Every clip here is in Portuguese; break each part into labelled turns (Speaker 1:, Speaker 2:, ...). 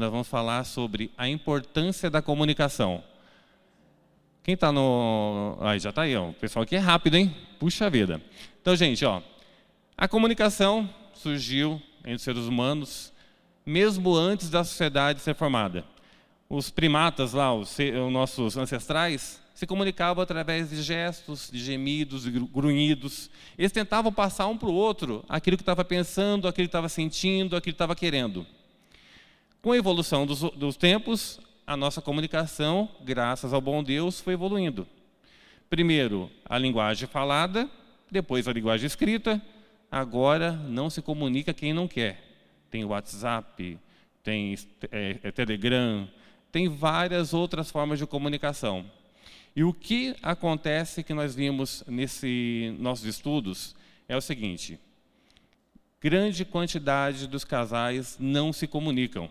Speaker 1: nós vamos falar sobre a importância da comunicação. Quem está no. Aí, já está aí, ó. o pessoal aqui é rápido, hein? Puxa vida. Então, gente, ó, a comunicação surgiu entre os seres humanos mesmo antes da sociedade ser formada. Os primatas lá, os, os nossos ancestrais, se comunicavam através de gestos, de gemidos, de grunhidos. Eles tentavam passar um para o outro aquilo que estava pensando, aquilo que estava sentindo, aquilo que estava querendo. Com a evolução dos, dos tempos, a nossa comunicação, graças ao bom Deus, foi evoluindo. Primeiro, a linguagem falada, depois a linguagem escrita. Agora, não se comunica quem não quer. Tem WhatsApp, tem é, é, Telegram, tem várias outras formas de comunicação. E o que acontece que nós vimos nesses nossos estudos é o seguinte: grande quantidade dos casais não se comunicam.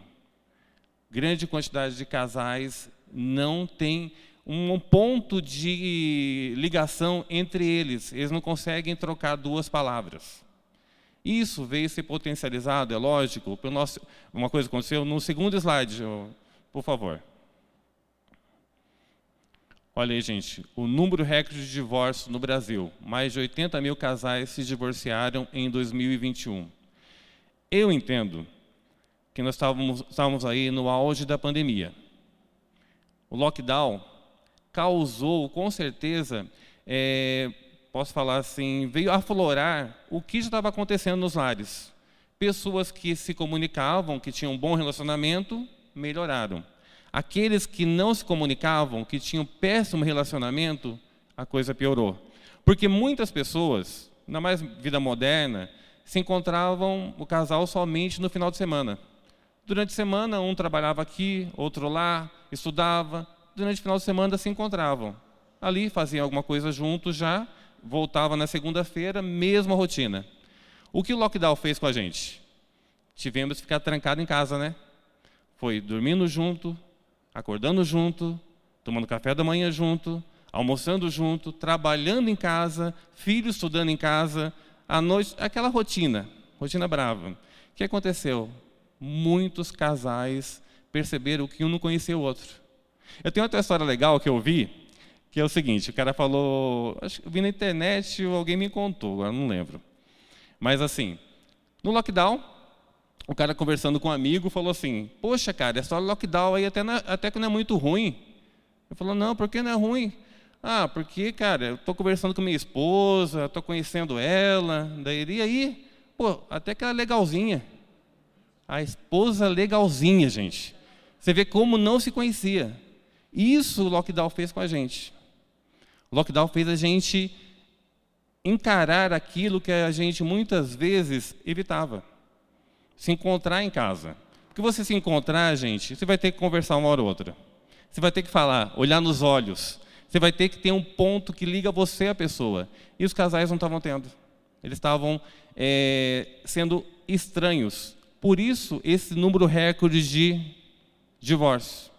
Speaker 1: Grande quantidade de casais não tem um ponto de ligação entre eles. Eles não conseguem trocar duas palavras. Isso veio ser potencializado, é lógico, pelo nosso, uma coisa aconteceu no segundo slide, por favor. Olha aí, gente, o número recorde de divórcios no Brasil. Mais de 80 mil casais se divorciaram em 2021. Eu entendo que nós estávamos, estávamos aí no auge da pandemia. O lockdown causou, com certeza, é, posso falar assim, veio aflorar o que já estava acontecendo nos lares. Pessoas que se comunicavam, que tinham um bom relacionamento, melhoraram. Aqueles que não se comunicavam, que tinham péssimo relacionamento, a coisa piorou. Porque muitas pessoas, na mais vida moderna, se encontravam o casal somente no final de semana. Durante a semana, um trabalhava aqui, outro lá, estudava. Durante o final de semana se encontravam. Ali faziam alguma coisa juntos já, voltava na segunda-feira, mesma rotina. O que o lockdown fez com a gente? Tivemos que ficar trancado em casa, né? Foi dormindo junto, acordando junto, tomando café da manhã junto, almoçando junto, trabalhando em casa, filho estudando em casa, à noite, aquela rotina, rotina brava. O que aconteceu? Muitos casais perceberam que um não conhecia o outro. Eu tenho outra história legal que eu vi, que é o seguinte: o cara falou, acho que eu vi na internet ou alguém me contou, agora não lembro. Mas assim, no lockdown, o cara conversando com um amigo falou assim: Poxa, cara, essa lockdown aí até, é, até que não é muito ruim. Ele falou: Não, por que não é ruim? Ah, porque, cara, eu estou conversando com minha esposa, estou conhecendo ela, daí e aí, pô, até que ela é legalzinha. A esposa legalzinha, gente. Você vê como não se conhecia. Isso o lockdown fez com a gente. O lockdown fez a gente encarar aquilo que a gente muitas vezes evitava se encontrar em casa. Porque você se encontrar, gente, você vai ter que conversar uma hora ou outra. Você vai ter que falar, olhar nos olhos. Você vai ter que ter um ponto que liga você à pessoa. E os casais não estavam tendo. Eles estavam é, sendo estranhos. Por isso, esse número recorde de divórcio.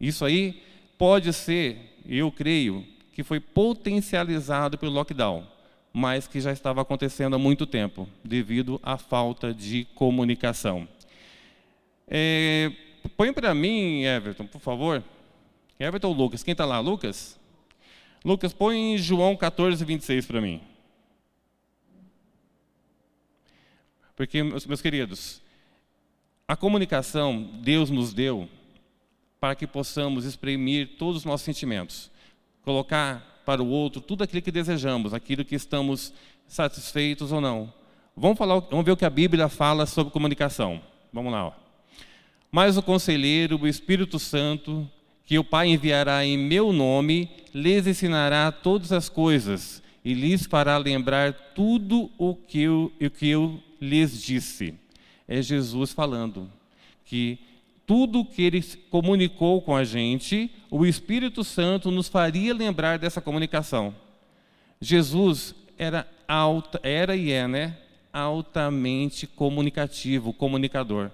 Speaker 1: Isso aí pode ser, eu creio, que foi potencializado pelo lockdown mas que já estava acontecendo há muito tempo, devido à falta de comunicação. É, põe para mim, Everton, por favor. Everton ou Lucas? Quem está lá? Lucas? Lucas, põe João 14, 26 para mim. Porque, meus queridos, a comunicação Deus nos deu para que possamos exprimir todos os nossos sentimentos, colocar para o outro tudo aquilo que desejamos, aquilo que estamos satisfeitos ou não. Vamos, falar, vamos ver o que a Bíblia fala sobre comunicação. Vamos lá. Ó. Mas o conselheiro, o Espírito Santo, que o Pai enviará em meu nome, lhes ensinará todas as coisas e lhes fará lembrar tudo o que eu, o que eu lhes disse. É Jesus falando que tudo que ele comunicou com a gente, o Espírito Santo nos faria lembrar dessa comunicação. Jesus era alta, era e é, né? Altamente comunicativo, comunicador.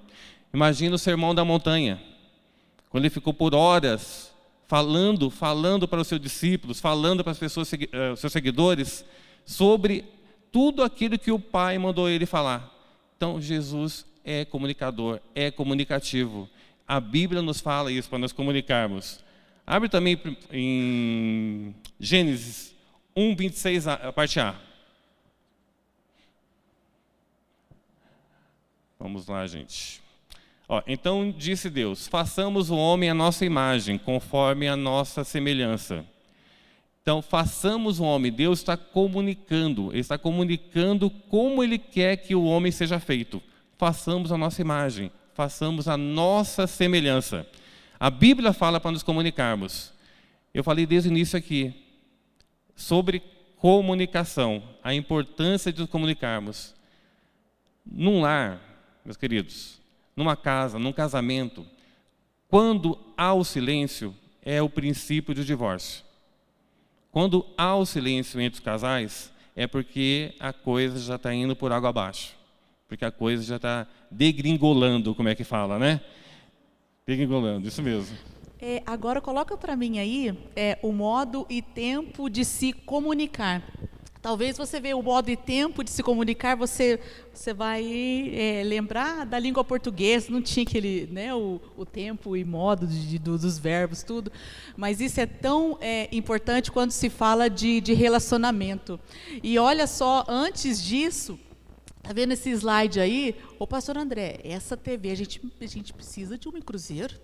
Speaker 1: Imagina o sermão da montanha, quando ele ficou por horas falando, falando para os seus discípulos, falando para as pessoas, uh, seus seguidores, sobre tudo aquilo que o Pai mandou ele falar. Então, Jesus é comunicador, é comunicativo. A Bíblia nos fala isso para nós comunicarmos. Abre também em Gênesis 1, 26, a parte A. Vamos lá, gente. Ó, então disse Deus: façamos o homem à nossa imagem, conforme a nossa semelhança. Então, façamos o homem. Deus está comunicando, Ele está comunicando como Ele quer que o homem seja feito. Façamos a nossa imagem, façamos a nossa semelhança. A Bíblia fala para nos comunicarmos. Eu falei desde o início aqui sobre comunicação, a importância de nos comunicarmos. Num lar, meus queridos, numa casa, num casamento, quando há o silêncio, é o princípio do divórcio. Quando há o silêncio entre os casais, é porque a coisa já está indo por água abaixo. Porque a coisa já está degringolando, como é que fala, né? Degringolando, isso mesmo.
Speaker 2: É, agora coloca para mim aí é, o modo e tempo de se comunicar. Talvez você veja o modo e tempo de se comunicar, você, você vai é, lembrar da língua portuguesa, não tinha aquele, né, o, o tempo e modo de, de, dos verbos, tudo. Mas isso é tão é, importante quando se fala de, de relacionamento. E olha só, antes disso, Tá vendo esse slide aí? Ô, pastor André, essa TV, a gente, a gente precisa de em Cruzeiro.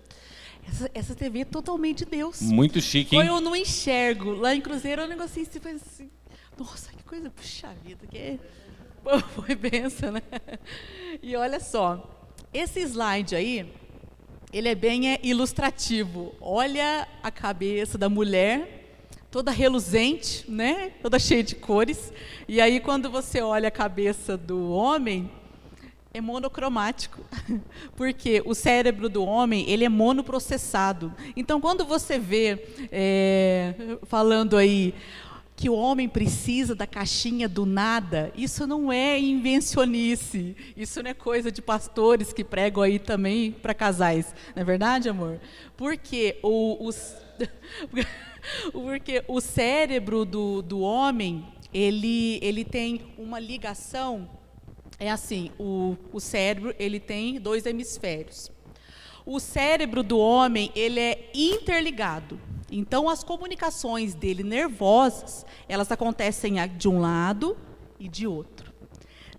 Speaker 2: Essa, essa TV é totalmente de Deus.
Speaker 1: Muito chique, hein?
Speaker 2: eu não enxergo. Lá em Cruzeiro um negocinho assim, faz assim. Nossa, que coisa, puxa vida, que foi benção, né? E olha só, esse slide aí, ele é bem é, ilustrativo. Olha a cabeça da mulher, toda reluzente, né? Toda cheia de cores. E aí quando você olha a cabeça do homem, é monocromático, porque o cérebro do homem ele é monoprocessado. Então, quando você vê é, falando aí que o homem precisa da caixinha do nada, isso não é invencionice, isso não é coisa de pastores que pregam aí também para casais, não é verdade, amor? Porque o, porque o cérebro do, do homem ele, ele tem uma ligação é assim, o, o cérebro ele tem dois hemisférios. O cérebro do homem ele é interligado. Então as comunicações dele nervosas elas acontecem de um lado e de outro.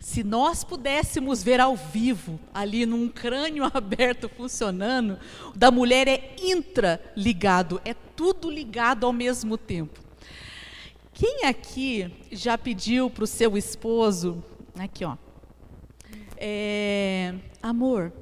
Speaker 2: Se nós pudéssemos ver ao vivo, ali num crânio aberto funcionando, da mulher é intraligado, é tudo ligado ao mesmo tempo. Quem aqui já pediu para o seu esposo, aqui ó, é, amor,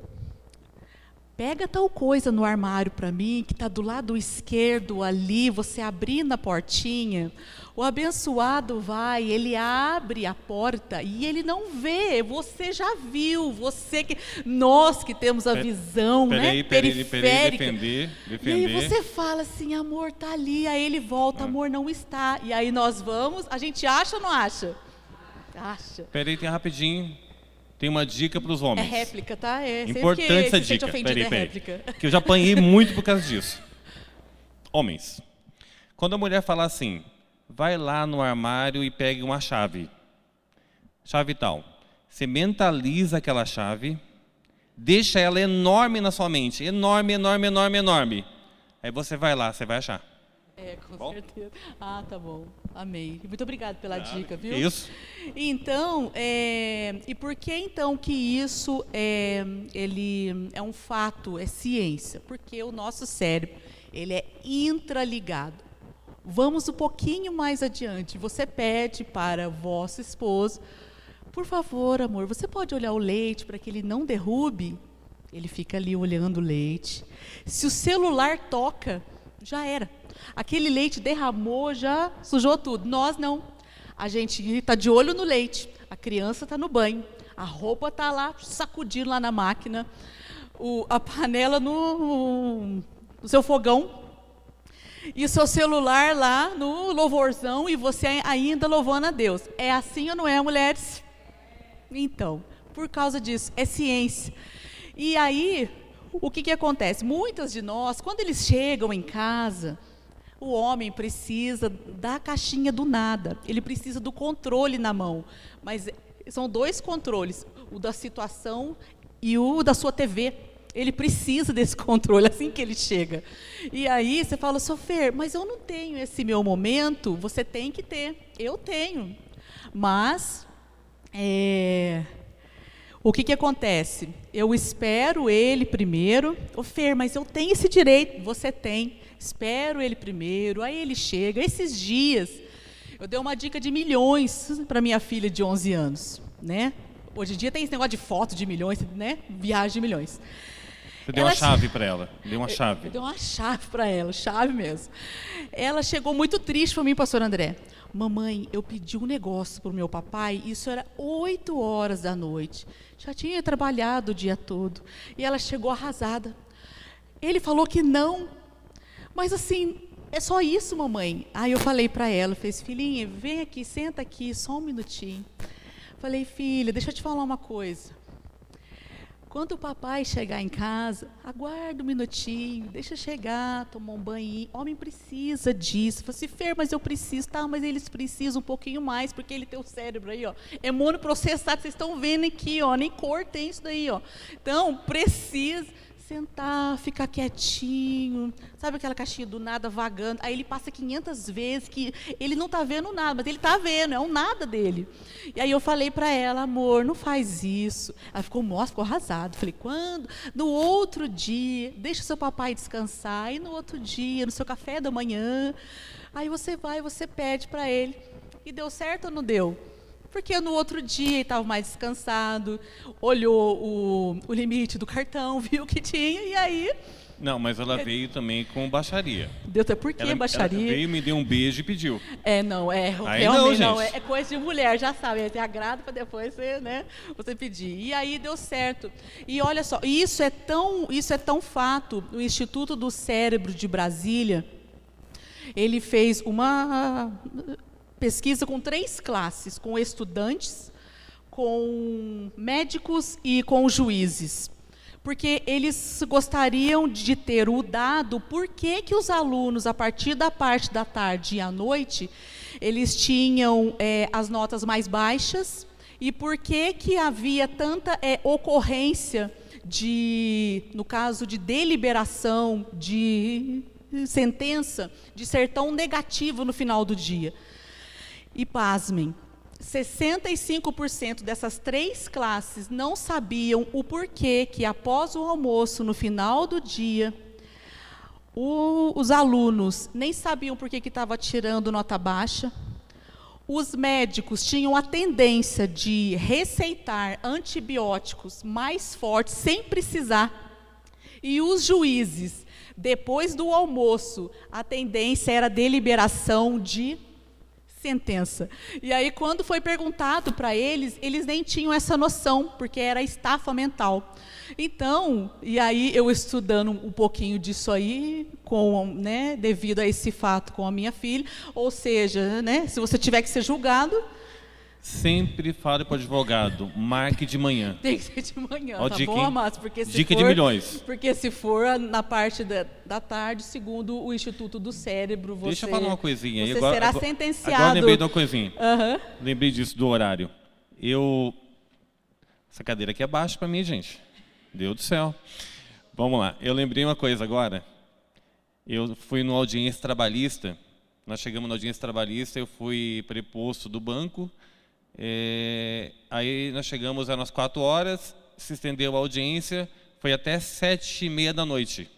Speaker 2: pega tal coisa no armário para mim, que está do lado esquerdo ali, você abrindo a portinha. O abençoado vai, ele abre a porta e ele não vê, você já viu, você que nós que temos a visão,
Speaker 1: peraí,
Speaker 2: né,
Speaker 1: peraí, periférica. Defender.
Speaker 2: E aí você fala assim, amor, tá ali, aí ele volta, ah. amor, não está. E aí nós vamos, a gente acha ou não acha? Acha.
Speaker 1: Peraí, tem rapidinho. Tem uma dica para os homens.
Speaker 2: É réplica, tá? É
Speaker 1: importante essa dica. Peraí, é peraí. Que eu já apanhei muito por causa disso. Homens, quando a mulher fala assim, vai lá no armário e pegue uma chave. Chave tal. Você mentaliza aquela chave, deixa ela enorme na sua mente. Enorme, enorme, enorme, enorme. Aí você vai lá, você vai achar.
Speaker 2: É, com bom? certeza. Ah, tá bom. Amei. Muito obrigada pela dica, viu?
Speaker 1: Isso.
Speaker 2: Então, é, e por que então que isso é, ele é um fato, é ciência? Porque o nosso cérebro, ele é intraligado. Vamos um pouquinho mais adiante. Você pede para vosso esposo, por favor, amor, você pode olhar o leite para que ele não derrube? Ele fica ali olhando o leite. Se o celular toca, já era Aquele leite derramou, já sujou tudo. Nós não. A gente está de olho no leite. A criança está no banho. A roupa está lá sacudindo lá na máquina. O, a panela no, no seu fogão. E o seu celular lá no louvorzão e você ainda louvando a Deus. É assim ou não é, mulheres? Então, por causa disso, é ciência. E aí, o que, que acontece? Muitas de nós, quando eles chegam em casa, o homem precisa da caixinha do nada, ele precisa do controle na mão. Mas são dois controles, o da situação e o da sua TV. Ele precisa desse controle assim que ele chega. E aí você fala, Sofer, mas eu não tenho esse meu momento. Você tem que ter. Eu tenho. Mas é, o que, que acontece? Eu espero ele primeiro. Ô Fer, mas eu tenho esse direito. Você tem. Espero ele primeiro. Aí ele chega. Esses dias, eu dei uma dica de milhões para minha filha de 11 anos. Né? Hoje em dia tem esse negócio de foto de milhões, né? Viagem de milhões.
Speaker 1: Você deu ela uma chave para ela. Deu uma chave.
Speaker 2: Deu uma chave para ela, chave mesmo. Ela chegou muito triste para mim, pastor André. Mamãe, eu pedi um negócio para o meu papai, isso era 8 horas da noite. Já tinha trabalhado o dia todo. E ela chegou arrasada. Ele falou que não. Mas assim, é só isso, mamãe. Aí eu falei para ela, fez, filhinha, vem aqui, senta aqui, só um minutinho. Falei, filha, deixa eu te falar uma coisa. Quando o papai chegar em casa, aguarda um minutinho, deixa chegar, tomar um banho. Homem precisa disso. Falei assim, Fer, mas eu preciso. Tá, mas eles precisam um pouquinho mais, porque ele tem o cérebro aí, ó. É monoprocessado, vocês estão vendo aqui, ó. Nem cor tem isso daí, ó. Então, precisa sentar, ficar quietinho, sabe aquela caixinha do nada vagando? Aí ele passa 500 vezes que ele não está vendo nada, mas ele está vendo, é um nada dele. E aí eu falei para ela, amor, não faz isso. Ela ficou, nossa, ficou arrasada. Falei, quando? No outro dia, deixa o seu papai descansar, e no outro dia, no seu café da manhã, aí você vai, você pede para ele. E deu certo ou não deu? Porque no outro dia ele estava mais descansado, olhou o, o limite do cartão, viu o que tinha, e aí
Speaker 1: não, mas ela veio também com baixaria.
Speaker 2: Deu até por que ela, baixaria?
Speaker 1: Ela veio, me deu um beijo e pediu.
Speaker 2: É, não, é
Speaker 1: aí realmente não,
Speaker 2: não é, é, coisa de mulher, já sabe, é agrado para depois você, né, você pedir. E aí deu certo. E olha só, isso é tão, isso é tão fato. O Instituto do Cérebro de Brasília, ele fez uma pesquisa com três classes, com estudantes, com médicos e com juízes. Porque eles gostariam de ter o dado por que, que os alunos, a partir da parte da tarde e à noite, eles tinham é, as notas mais baixas e por que, que havia tanta é, ocorrência de, no caso de deliberação, de sentença, de ser tão negativo no final do dia. E pasmem, 65% dessas três classes não sabiam o porquê que após o almoço, no final do dia, o, os alunos nem sabiam por que estava tirando nota baixa. Os médicos tinham a tendência de receitar antibióticos mais fortes sem precisar. E os juízes, depois do almoço, a tendência era deliberação de sentença. E aí, quando foi perguntado para eles, eles nem tinham essa noção, porque era estafa mental. Então, e aí eu estudando um pouquinho disso aí, com, né, devido a esse fato com a minha filha, ou seja, né, se você tiver que ser julgado,
Speaker 1: Sempre fale para o advogado, marque de manhã.
Speaker 2: Tem que ser de manhã, Ó, tá dica, bom, Amado? Porque se
Speaker 1: dica
Speaker 2: for,
Speaker 1: de milhões.
Speaker 2: Porque se for na parte da, da tarde, segundo o Instituto do Cérebro, você,
Speaker 1: Deixa eu falar uma coisinha.
Speaker 2: Você
Speaker 1: agora,
Speaker 2: será
Speaker 1: agora,
Speaker 2: sentenciado.
Speaker 1: Agora lembrei de uma coisinha.
Speaker 2: Uhum.
Speaker 1: Lembrei disso, do horário. Eu... Essa cadeira aqui é baixa para mim, gente. Deus do céu. Vamos lá. Eu lembrei uma coisa agora. Eu fui numa audiência trabalhista. Nós chegamos na audiência trabalhista, eu fui preposto do banco é, aí nós chegamos às quatro horas, se estendeu a audiência, foi até sete e meia da noite.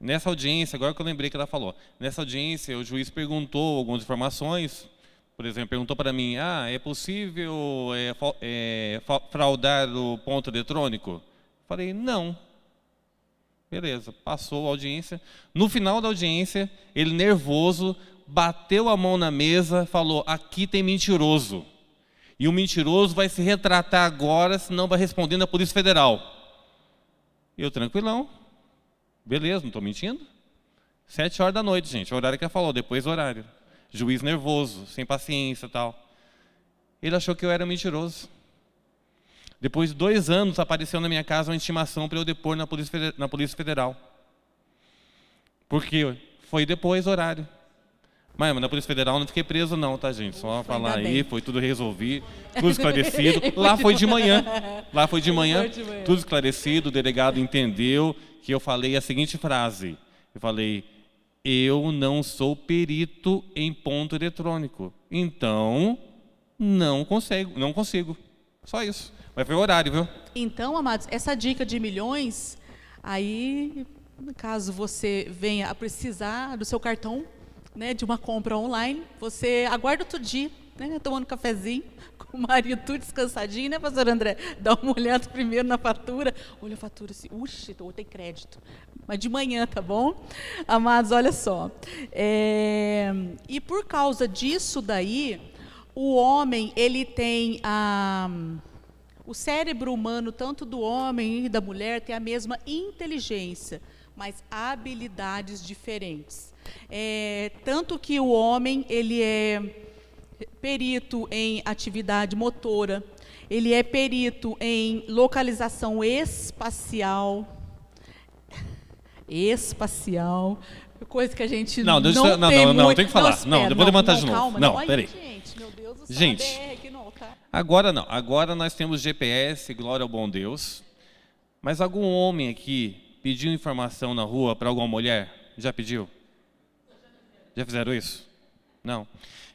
Speaker 1: Nessa audiência, agora que eu lembrei que ela falou, nessa audiência o juiz perguntou algumas informações, por exemplo, perguntou para mim, ah, é possível é, é, fraudar o ponto eletrônico? Falei, não. Beleza, passou a audiência. No final da audiência, ele nervoso, bateu a mão na mesa, falou, aqui tem mentiroso. E o mentiroso vai se retratar agora, senão vai responder na Polícia Federal. Eu tranquilão. Beleza, não estou mentindo. Sete horas da noite, gente, o horário que ela falou, depois horário. Juiz nervoso, sem paciência e tal. Ele achou que eu era mentiroso. Depois de dois anos, apareceu na minha casa uma intimação para eu depor na Polícia, Federal. Porque foi depois horário. Mas na Polícia Federal não fiquei preso não, tá, gente? Só
Speaker 2: Ufa,
Speaker 1: falar aí, foi tudo resolvido, tudo esclarecido. Lá foi de manhã. Lá foi de manhã,
Speaker 2: Foi de manhã.
Speaker 1: tudo esclarecido, o delegado entendeu que eu falei a seguinte frase. Eu falei, eu não sou perito em ponto eletrônico. Então, não consigo, não consigo. Só isso. Mas foi o horário, viu?
Speaker 2: Então, amados, essa dica de milhões, aí, caso você venha a precisar do seu cartão, né, de uma compra online, você aguarda outro dia, né, tomando um cafezinho, com o marido tudo descansadinho, né, pastor André? Dá uma olhada primeiro na fatura, olha a fatura assim, uxe, tô- tem crédito. Mas de manhã, tá bom? Amados, olha só. É, e por causa disso daí, o homem, ele tem a... O cérebro humano, tanto do homem e da mulher, tem a mesma inteligência, mas habilidades diferentes. É, tanto que o homem ele é perito em atividade motora, ele é perito em localização espacial, espacial, coisa que a gente
Speaker 1: Não,
Speaker 2: não,
Speaker 1: deixa eu- não,
Speaker 2: tem
Speaker 1: não, não,
Speaker 2: muito-
Speaker 1: tem que falar. Não,
Speaker 2: espera,
Speaker 1: eu vou levantar de novo.
Speaker 2: Calma,
Speaker 1: Não,
Speaker 2: Ai,
Speaker 1: peraí.
Speaker 2: Gente, meu Deus do céu,
Speaker 1: Gente.
Speaker 2: Não?
Speaker 1: Agora não. Agora nós temos GPS, glória ao bom Deus. Mas algum homem aqui pediu informação na rua para alguma mulher? Já pediu? Já fizeram isso? Não.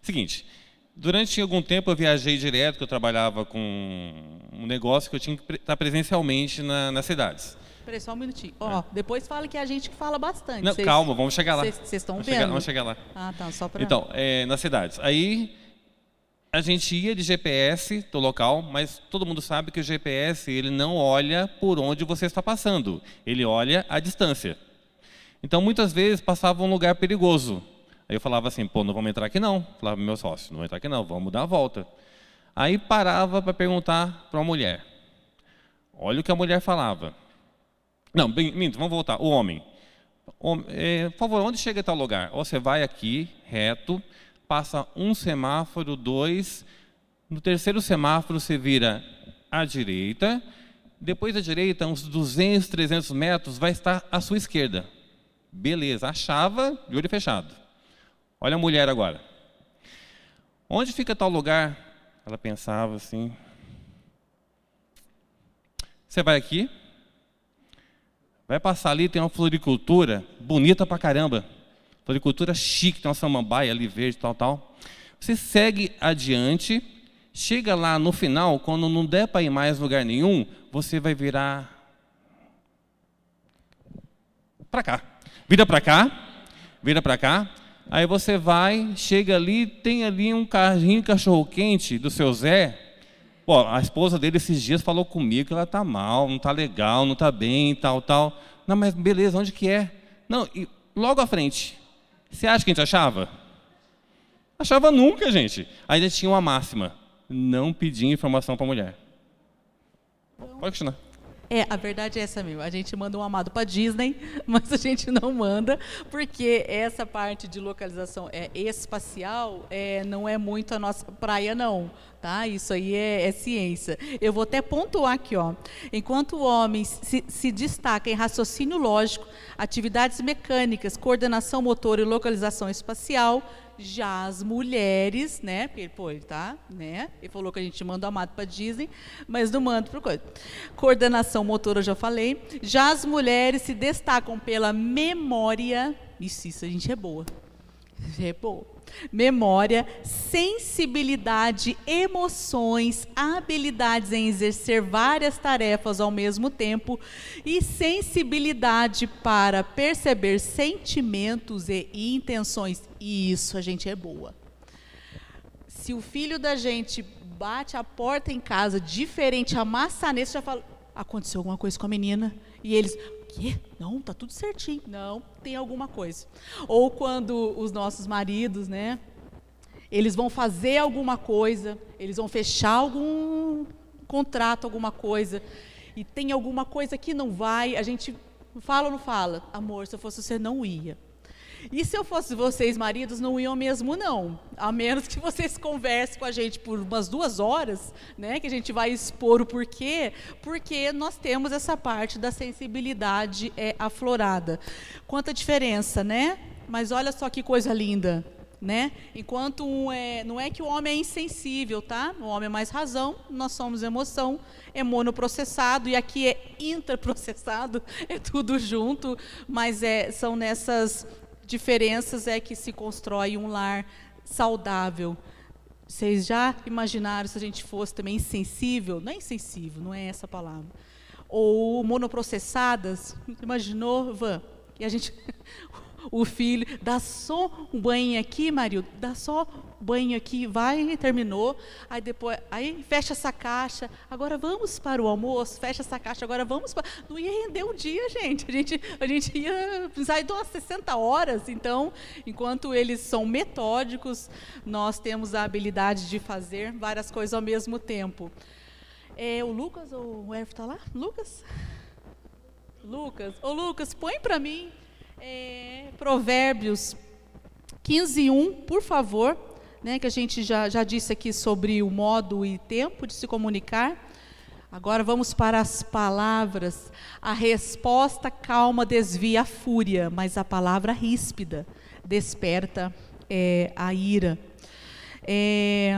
Speaker 1: Seguinte, durante algum tempo eu viajei direto, que eu trabalhava com um negócio que eu tinha que estar presencialmente na- nas cidades.
Speaker 2: Peraí, só um minutinho. Ó, depois fala que é a gente que fala bastante.
Speaker 1: É. Não,
Speaker 2: Vocês-
Speaker 1: calma, vamos chegar lá.
Speaker 2: Vocês estão vendo?
Speaker 1: chegar- vamos chegar lá.
Speaker 2: Ah, tá, só para...
Speaker 1: Então, é, nas cidades. Aí a gente ia de GPS do local, mas todo mundo sabe que o GPS ele não olha por onde você está passando, ele olha a distância. Então, muitas vezes passava um lugar perigoso. Aí eu falava assim, pô, não vamos entrar aqui não. Falava pro meu sócio, não vamos entrar aqui não, vamos dar a volta. Aí parava para perguntar para uma mulher. Olha o que a mulher falava. Não, minto, vamos voltar. O homem. Hom- é, por favor, onde chega tal lugar? Ou Você vai aqui, reto, passa um semáforo, dois. No terceiro semáforo, você vira à direita. Depois da direita, uns 200, 300 metros, vai estar à sua esquerda. Beleza, achava de olho fechado. Olha a mulher agora. Onde fica tal lugar? Ela pensava assim. Você vai aqui, vai passar ali, tem uma floricultura bonita pra caramba. Floricultura chique, tem uma samambaia ali verde, tal, tal. Você segue adiante, chega lá no final, quando não der para ir mais lugar nenhum, você vai virar para cá. Vira para cá, vira para cá. Aí você vai, chega ali, tem ali um carrinho cachorro quente do seu Zé. Pô, a esposa dele esses dias falou comigo que ela tá mal, não tá legal, não tá bem, tal, tal. Não, mas beleza, onde que é? Não, e logo à frente. Você acha que a gente achava? Achava nunca, gente. Ainda tinha uma máxima: não pedir informação para mulher. Pode continuar.
Speaker 2: É, a verdade é essa mesmo. A gente manda um amado para Disney, mas a gente não manda, porque essa parte de localização é espacial é, não é muito a nossa praia, não. Tá? Isso aí é, é ciência. Eu vou até pontuar aqui, ó. Enquanto o homem se, se destaca em raciocínio lógico, atividades mecânicas, coordenação motor e localização espacial, já as mulheres, né? Porque, pô, ele tá, né? Ele falou que a gente manda o amado para Disney, mas não manda para coisa. Coordenação motora, eu já falei. Já as mulheres se destacam pela memória. Isso, isso a gente é boa. É boa. Memória, sensibilidade, emoções, habilidades em exercer várias tarefas ao mesmo tempo e sensibilidade para perceber sentimentos e intenções. Isso a gente é boa. Se o filho da gente bate a porta em casa diferente, a maçaneta já fala: aconteceu alguma coisa com a menina? E eles, quê? Não, tá tudo certinho. Não, tem alguma coisa. Ou quando os nossos maridos, né? Eles vão fazer alguma coisa, eles vão fechar algum contrato, alguma coisa, e tem alguma coisa que não vai, a gente fala ou não fala? Amor, se eu fosse você, não ia. E se eu fosse vocês, maridos, não iam mesmo, não. A menos que vocês conversem com a gente por umas duas horas, né? Que a gente vai expor o porquê, porque nós temos essa parte da sensibilidade é, aflorada. Quanta diferença, né? Mas olha só que coisa linda. Né? Enquanto um é, não é que o homem é insensível, tá? O homem é mais razão, nós somos emoção, é monoprocessado e aqui é intraprocessado, é tudo junto, mas é, são nessas diferenças é que se constrói um lar saudável. Vocês já imaginaram se a gente fosse também insensível? Não é insensível, não é essa palavra. Ou monoprocessadas? Imaginou, Van? E a gente, o filho, dá só um banho aqui, marido, dá só um banho aqui, vai, terminou, aí depois, aí fecha essa caixa, agora vamos para o almoço, fecha essa caixa, agora vamos para... Não ia render um dia, gente, a gente, a gente ia precisar de umas 60 horas, então, enquanto eles são metódicos, nós temos a habilidade de fazer várias coisas ao mesmo tempo. É, o Lucas ou o Erf está lá? Lucas? Lucas, ô Lucas, põe para mim é, Provérbios 15, 1, por favor, né, que a gente já, já disse aqui sobre o modo e tempo de se comunicar. Agora vamos para as palavras. A resposta calma desvia a fúria, mas a palavra ríspida desperta é, a ira. É,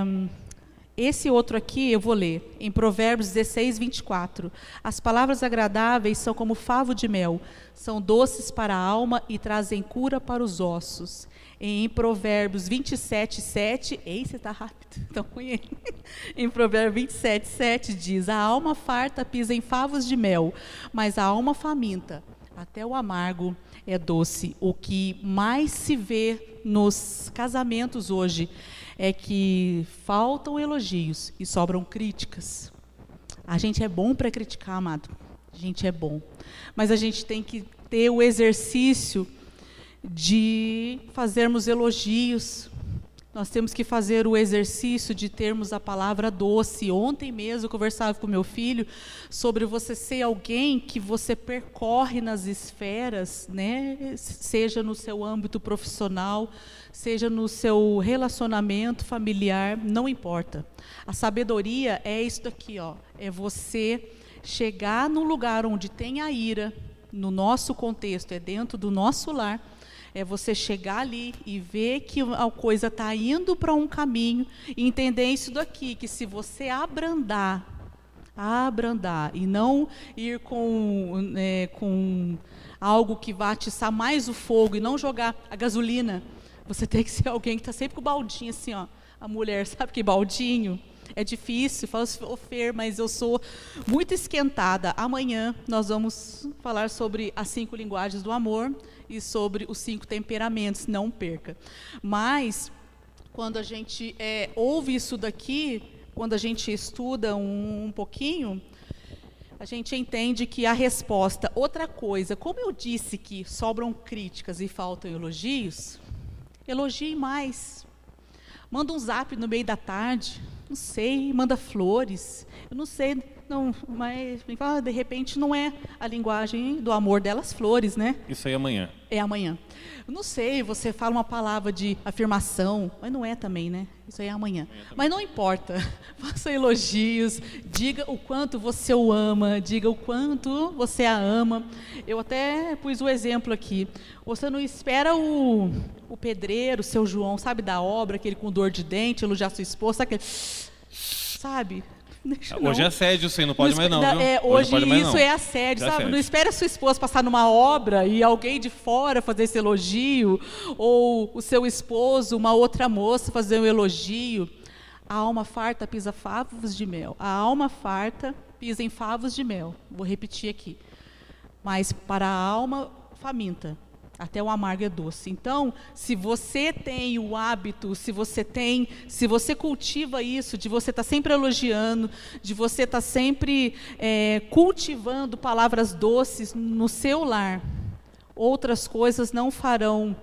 Speaker 2: esse outro aqui eu vou ler, em Provérbios 16, 24. As palavras agradáveis são como favo de mel, são doces para a alma e trazem cura para os ossos. Em Provérbios 27, 7. Ei, você está rápido, então ruim Em Provérbios 27, 7 diz: A alma farta pisa em favos de mel, mas a alma faminta, até o amargo é doce. O que mais se vê nos casamentos hoje é que faltam elogios e sobram críticas. A gente é bom para criticar, amado. A gente é bom. Mas a gente tem que ter o exercício de fazermos elogios, nós temos que fazer o exercício de termos a palavra doce. Ontem mesmo eu conversava com meu filho sobre você ser alguém que você percorre nas esferas, né? seja no seu âmbito profissional, seja no seu relacionamento familiar, não importa. A sabedoria é isso aqui, ó, é você chegar no lugar onde tem a ira, no nosso contexto, é dentro do nosso lar é você chegar ali e ver que a coisa está indo para um caminho e entender isso daqui, que se você abrandar, abrandar e não ir com, é, com algo que vá atiçar mais o fogo e não jogar a gasolina, você tem que ser alguém que está sempre com o baldinho assim, ó. A mulher, sabe que baldinho? É difícil, fala oh, Fer, mas eu sou muito esquentada. Amanhã nós vamos falar sobre as cinco linguagens do amor e sobre os cinco temperamentos, não perca. Mas, quando a gente é, ouve isso daqui, quando a gente estuda um, um pouquinho, a gente entende que a resposta. Outra coisa, como eu disse que sobram críticas e faltam elogios, elogie mais. Manda um zap no meio da tarde, não sei, manda flores, eu não sei, não, mas de repente não é a linguagem do amor delas flores, né?
Speaker 1: Isso aí é amanhã.
Speaker 2: É amanhã. Eu não sei, você fala uma palavra de afirmação, mas não é também, né? Isso aí é amanhã. amanhã mas não importa. Faça elogios, diga o quanto você o ama, diga o quanto você a ama. Eu até pus o exemplo aqui. Você não espera o, o pedreiro, o seu João, sabe da obra, aquele com dor de dente, elogiar sua esposa, sabe aquele sabe?
Speaker 1: Deixa hoje não. é assédio, você não pode não, mais não.
Speaker 2: É, hoje, hoje isso é assédio, é sabe? Assédio. Não espera a sua esposa passar numa obra e alguém de fora fazer esse elogio, ou o seu esposo, uma outra moça fazer um elogio. A alma farta pisa favos de mel. A alma farta pisa em favos de mel. Vou repetir aqui. Mas para a alma faminta, até o amargo é doce. Então, se você tem o hábito, se você tem, se você cultiva isso, de você estar tá sempre elogiando, de você estar tá sempre é, cultivando palavras doces no seu lar, outras coisas não farão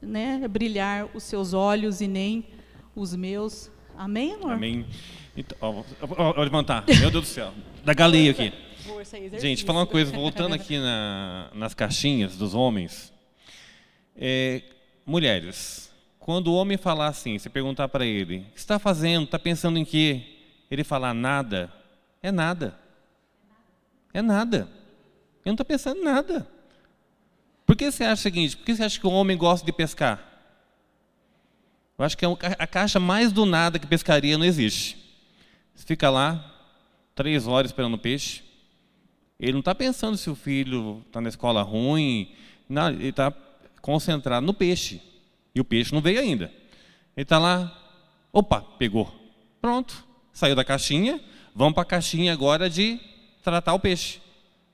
Speaker 2: né, brilhar os seus olhos e nem os meus. Amém, amor?
Speaker 1: Amém. Então, ó, ó, ó, levantar. Meu Deus do céu. Da galinha aqui força Gente, falar uma coisa, voltando aqui na, nas caixinhas dos homens. É, mulheres, quando o homem falar assim, você perguntar para ele, o que está fazendo, está pensando em quê? Ele falar nada, é nada. É nada. Ele não está pensando em nada. Por que você acha o seguinte? Por que você acha que o homem gosta de pescar? Eu acho que é a caixa mais do nada que pescaria não existe. Você fica lá, três horas esperando o peixe. Ele não está pensando se o filho está na escola ruim. Não, ele está concentrado no peixe. E o peixe não veio ainda. Ele está lá, opa, pegou. Pronto, saiu da caixinha. Vamos para a caixinha agora de tratar o peixe.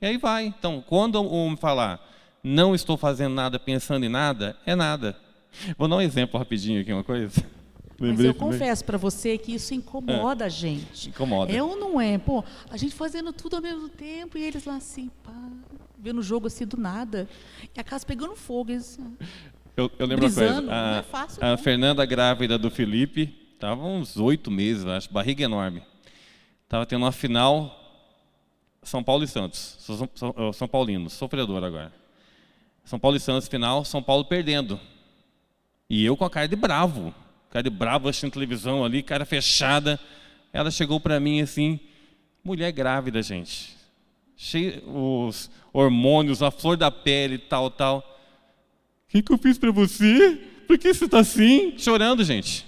Speaker 1: E aí vai. Então, quando o homem falar, não estou fazendo nada pensando em nada, é nada. Vou dar um exemplo rapidinho aqui, uma coisa.
Speaker 2: Mas eu confesso para você que isso incomoda é. a gente.
Speaker 1: Incomoda.
Speaker 2: É ou não é? Pô, a gente fazendo tudo ao mesmo tempo e eles lá assim, pá, vendo o jogo assim do nada. E a casa pegando fogo. Eles,
Speaker 1: eu, eu lembro brisando, uma coisa. A, é fácil, a Fernanda, grávida do Felipe, estava uns oito meses, acho, barriga enorme. Estava tendo uma final São Paulo e Santos. São, São, São Paulino, sofredor agora. São Paulo e Santos, final, São Paulo perdendo. E eu com a cara de bravo. Cara de bravo assistindo televisão ali, cara fechada. Ela chegou para mim assim, mulher grávida, gente. Cheio, os hormônios, a flor da pele, tal, tal. O que, que eu fiz para você? Por que você está assim? Chorando, gente.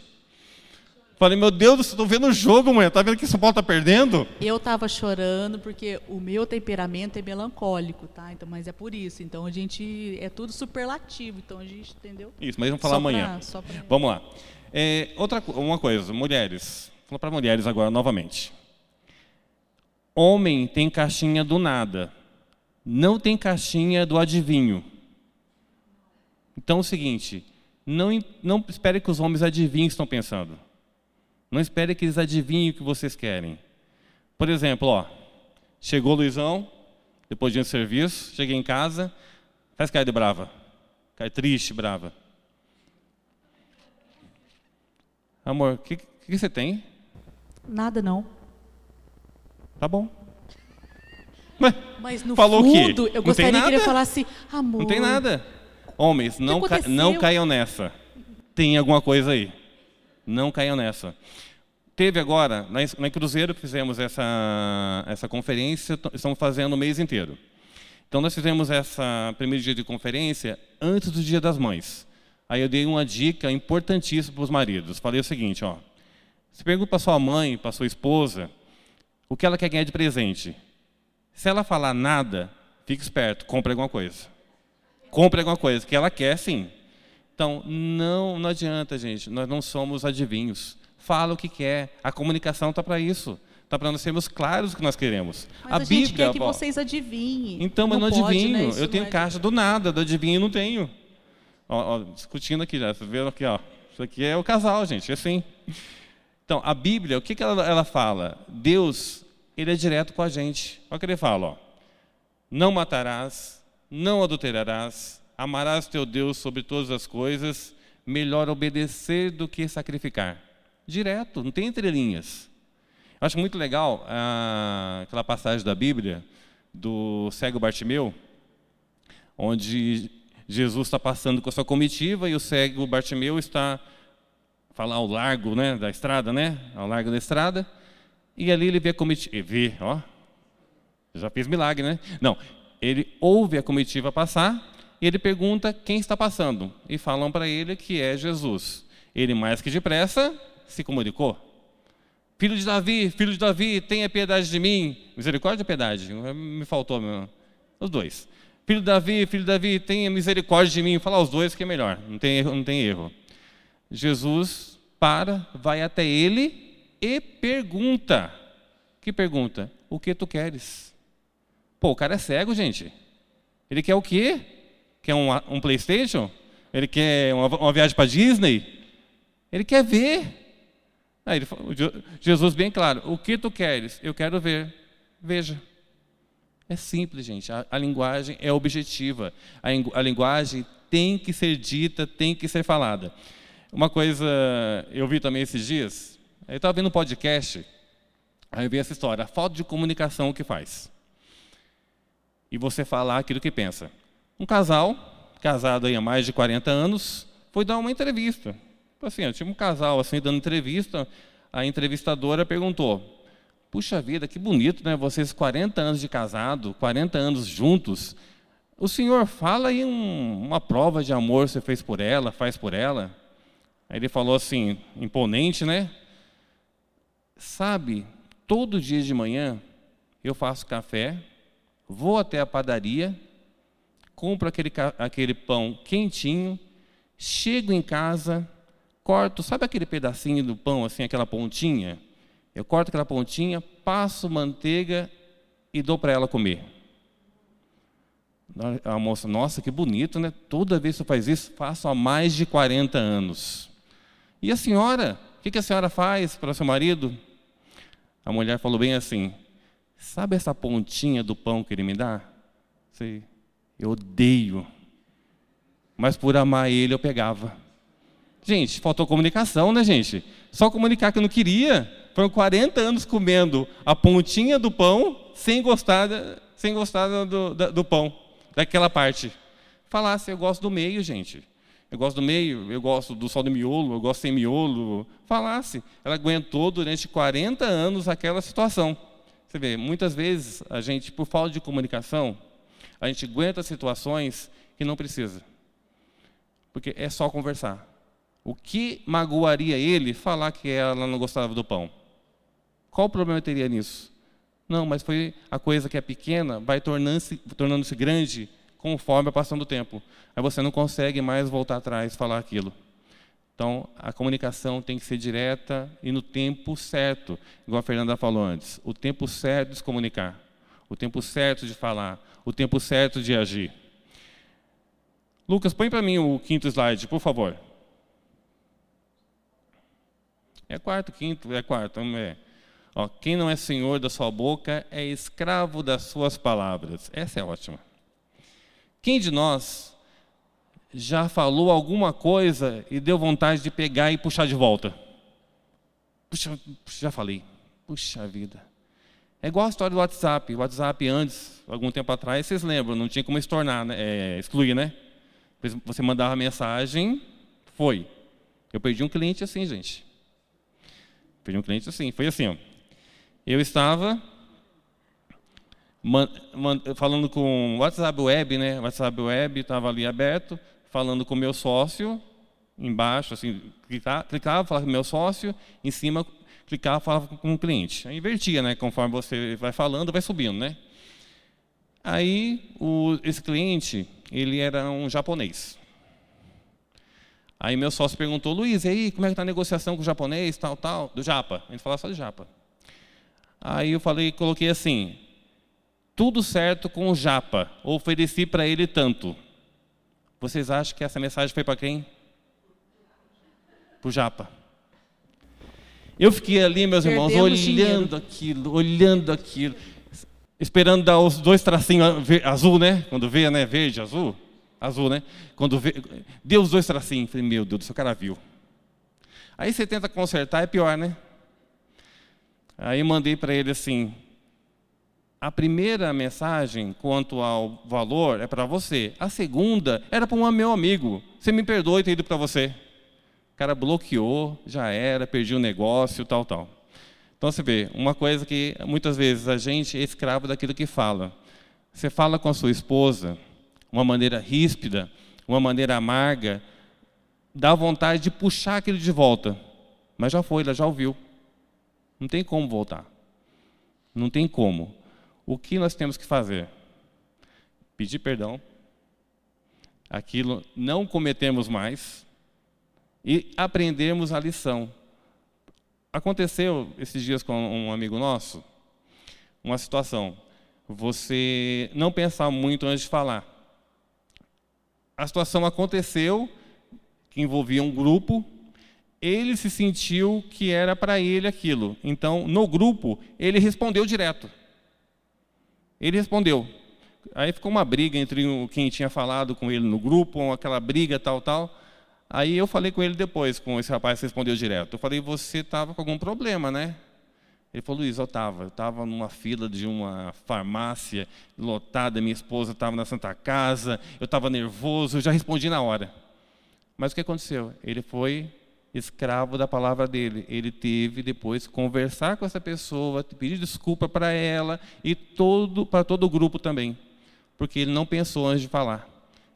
Speaker 1: Falei, meu Deus, estou vendo o jogo, mulher. Tá vendo que São Paulo está perdendo?
Speaker 2: Eu estava chorando porque o meu temperamento é melancólico, tá? Então, mas é por isso. Então a gente é tudo superlativo. Então a gente entendeu?
Speaker 1: Isso, mas vamos falar só amanhã. Pra, pra... Vamos lá. É, outra uma coisa, mulheres. Vou para mulheres agora novamente. Homem tem caixinha do nada. Não tem caixinha do adivinho. Então é o seguinte, não, não espere que os homens adivinhem o que estão pensando. Não espere que eles adivinhem o que vocês querem. Por exemplo, ó, chegou o Luizão, depois de um serviço, cheguei em casa, faz cara de brava, cara triste, brava. Amor, o que, que, você tem?
Speaker 2: Nada não.
Speaker 1: Tá bom.
Speaker 2: Mas, Mas no Falou fundo, eu gostaria que ele falasse, amor.
Speaker 1: Não tem nada. Homens, não, ca não caiam nessa. Tem alguma coisa aí. Não caiam nessa. Teve agora, na, Cruzeiro, fizemos essa, essa conferência, estamos fazendo o mês inteiro. Então, nós fizemos essa primeiro dia de conferência antes do Dia das Mães. Aí eu dei uma dica importantíssima para os maridos. Falei o seguinte, ó, você pergunta para sua mãe, para sua esposa, o que ela quer ganhar de presente. Se ela falar nada, fique esperto, compre alguma coisa. Compre alguma coisa, que ela quer sim. Então, não, não adianta, gente, nós não somos adivinhos. Fala o que quer, a comunicação está para isso. Está para nós sermos claros o que nós queremos.
Speaker 2: Mas a, a Bíblia, quer que ó, vocês adivinhem.
Speaker 1: Então, mas não, não pode, adivinho. Né? Eu tenho é... caixa do nada, do adivinho não tenho. Ó, ó, discutindo aqui já, vocês viram aqui, ó. Isso aqui é o casal, gente, é assim. Então, a Bíblia, o que, que ela, ela fala? Deus, ele é direto com a gente. Olha o que ele fala, ó. Não matarás, não adulterarás, amarás teu Deus sobre todas as coisas, melhor obedecer do que sacrificar. Direto, não tem entrelinhas. Eu acho muito legal ah, aquela passagem da Bíblia do cego Bartimeu, onde Jesus está passando com a sua comitiva e o cego Bartimeu está falar ao largo né, da estrada, né? Ao largo da estrada. E ali ele vê a comitiva. Vê, ó. Já fez milagre, né? Não. Ele ouve a comitiva passar e ele pergunta quem está passando. E falam para ele que é Jesus. Ele, mais que depressa, se comunicou. Filho de Davi, filho de Davi, tenha piedade de mim. Misericórdia ou piedade? Me faltou meu. os dois. Filho Davi, filho Davi, tenha misericórdia de mim. Falar os dois que é melhor, não tem erro. Não tem erro. Jesus para, vai até ele e pergunta. Que pergunta? O que tu queres? Pô, o cara é cego, gente. Ele quer o quê? Quer um, um PlayStation? Ele quer uma, uma viagem para Disney? Ele quer ver. Aí ele, Jesus, bem claro: O que tu queres? Eu quero ver. Veja. É simples, gente. A, a linguagem é objetiva. A, a, linguagem tem que ser dita, tem que ser falada. Uma coisa, eu vi também esses dias, eu estava vendo um podcast, aí eu vi essa história, a falta de comunicação que faz. E você falar aquilo que pensa. Um casal, casado aí há mais de 40 anos, foi dar uma entrevista. Assim, tinha um casal assim dando entrevista, a entrevistadora perguntou: Puxa vida, que bonito, né? Vocês 40 anos de casado, 40 anos juntos. O senhor fala aí um, uma prova de amor você fez por ela, faz por ela. Aí ele falou assim, imponente, né? Sabe, todo dia de manhã eu faço café, vou até a padaria, compro aquele, aquele pão quentinho, chego em casa, corto, sabe aquele pedacinho do pão, assim, aquela pontinha? Eu corto aquela pontinha, passo manteiga e dou para ela comer. A moça, nossa, que bonito, né? Toda vez que você faz isso, faço há mais de 40 anos. E a senhora? O que a senhora faz para seu marido? A mulher falou bem assim: Sabe essa pontinha do pão que ele me dá? Sei, eu odeio. Mas por amar ele, eu pegava. Gente, faltou comunicação, né, gente? Só comunicar que eu não queria. Foram 40 anos comendo a pontinha do pão sem gostar, sem gostar do, do, do pão, daquela parte. Falasse, eu gosto do meio, gente. Eu gosto do meio, eu gosto do sol do miolo, eu gosto sem miolo. Falasse. Ela aguentou durante 40 anos aquela situação. Você vê, muitas vezes a gente, por falta de comunicação, a gente aguenta situações que não precisa. Porque é só conversar. O que magoaria ele falar que ela não gostava do pão? Qual o problema teria nisso? Não, mas foi a coisa que é pequena, vai tornando-se tornando grande conforme a passando o tempo. Aí você não consegue mais voltar atrás e falar aquilo. Então, a comunicação tem que ser direta e no tempo certo, igual a Fernanda falou antes. O tempo certo de se comunicar, o tempo certo de falar, o tempo certo de agir. Lucas, põe para mim o quinto slide, por favor. É quarto, quinto, é quarto. É. Ó, quem não é senhor da sua boca é escravo das suas palavras. Essa é ótima. Quem de nós já falou alguma coisa e deu vontade de pegar e puxar de volta? Puxa, já falei. Puxa vida. É igual a história do WhatsApp. O WhatsApp antes, algum tempo atrás, vocês lembram, não tinha como estornar, né? É, excluir, né? Você mandava mensagem, foi. Eu perdi um cliente assim, gente. Perdi um cliente assim. Foi assim, ó. Eu estava falando com WhatsApp Web, né? WhatsApp Web estava ali aberto, falando com meu sócio, embaixo, assim, clicava, clicava falava com meu sócio, em cima clicava, falava com o cliente. Aí invertia, né? Conforme você vai falando, vai subindo, né? Aí o, esse cliente, ele era um japonês. Aí meu sócio perguntou, Luiz, e aí, como é que está a negociação com o japonês, tal, tal, do japa? A gente fala só de japa. Aí eu falei, coloquei assim, tudo certo com o Japa, ofereci para ele tanto. Vocês acham que essa mensagem foi para quem? Para o Japa. Eu fiquei ali, meus irmãos, olhando dinheiro. aquilo, olhando aquilo, esperando dar os dois tracinhos azul, né? Quando vê, né? Verde, azul, azul, né? Quando vê, deu os dois tracinhos, falei, meu Deus do céu, o cara viu. Aí você tenta consertar, é pior, né? Aí mandei para ele assim: a primeira mensagem quanto ao valor é para você. A segunda era para um meu amigo. Você me perdoe ter ido para você. O cara bloqueou, já era, perdi o negócio, tal, tal. Então você vê, uma coisa que muitas vezes a gente é escravo daquilo que fala. Você fala com a sua esposa uma maneira ríspida, uma maneira amarga, dá vontade de puxar aquilo de volta. Mas já foi, ela já ouviu. Não tem como voltar. Não tem como. O que nós temos que fazer? Pedir perdão, aquilo não cometemos mais e aprendermos a lição. Aconteceu esses dias com um amigo nosso uma situação. Você não pensar muito antes de falar. A situação aconteceu, que envolvia um grupo, ele se sentiu que era para ele aquilo. Então, no grupo, ele respondeu direto. Ele respondeu. Aí ficou uma briga entre quem tinha falado com ele no grupo, aquela briga tal, tal. Aí eu falei com ele depois, com esse rapaz que respondeu direto. Eu falei, você estava com algum problema, né? Ele falou, Luiz, eu estava. Eu estava numa fila de uma farmácia lotada, minha esposa estava na Santa Casa, eu estava nervoso, eu já respondi na hora. Mas o que aconteceu? Ele foi escravo da palavra dele. Ele teve depois conversar com essa pessoa, pedir desculpa para ela e todo para todo o grupo também, porque ele não pensou antes de falar.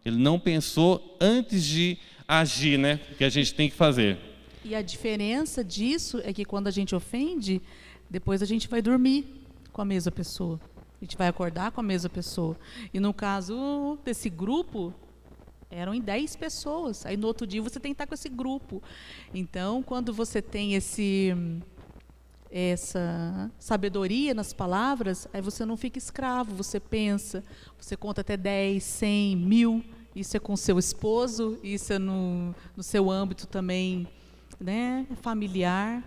Speaker 1: Ele não pensou antes de agir, né? Que a gente tem que fazer.
Speaker 2: E a diferença disso é que quando a gente ofende, depois a gente vai dormir com a mesma pessoa. A gente vai acordar com a mesma pessoa. E no caso desse grupo, eram em 10 pessoas. Aí no outro dia você tem que estar com esse grupo. Então, quando você tem esse essa sabedoria nas palavras, aí você não fica escravo, você pensa, você conta até 10, 100, mil. Isso é com seu esposo, isso é no, no seu âmbito também né, familiar,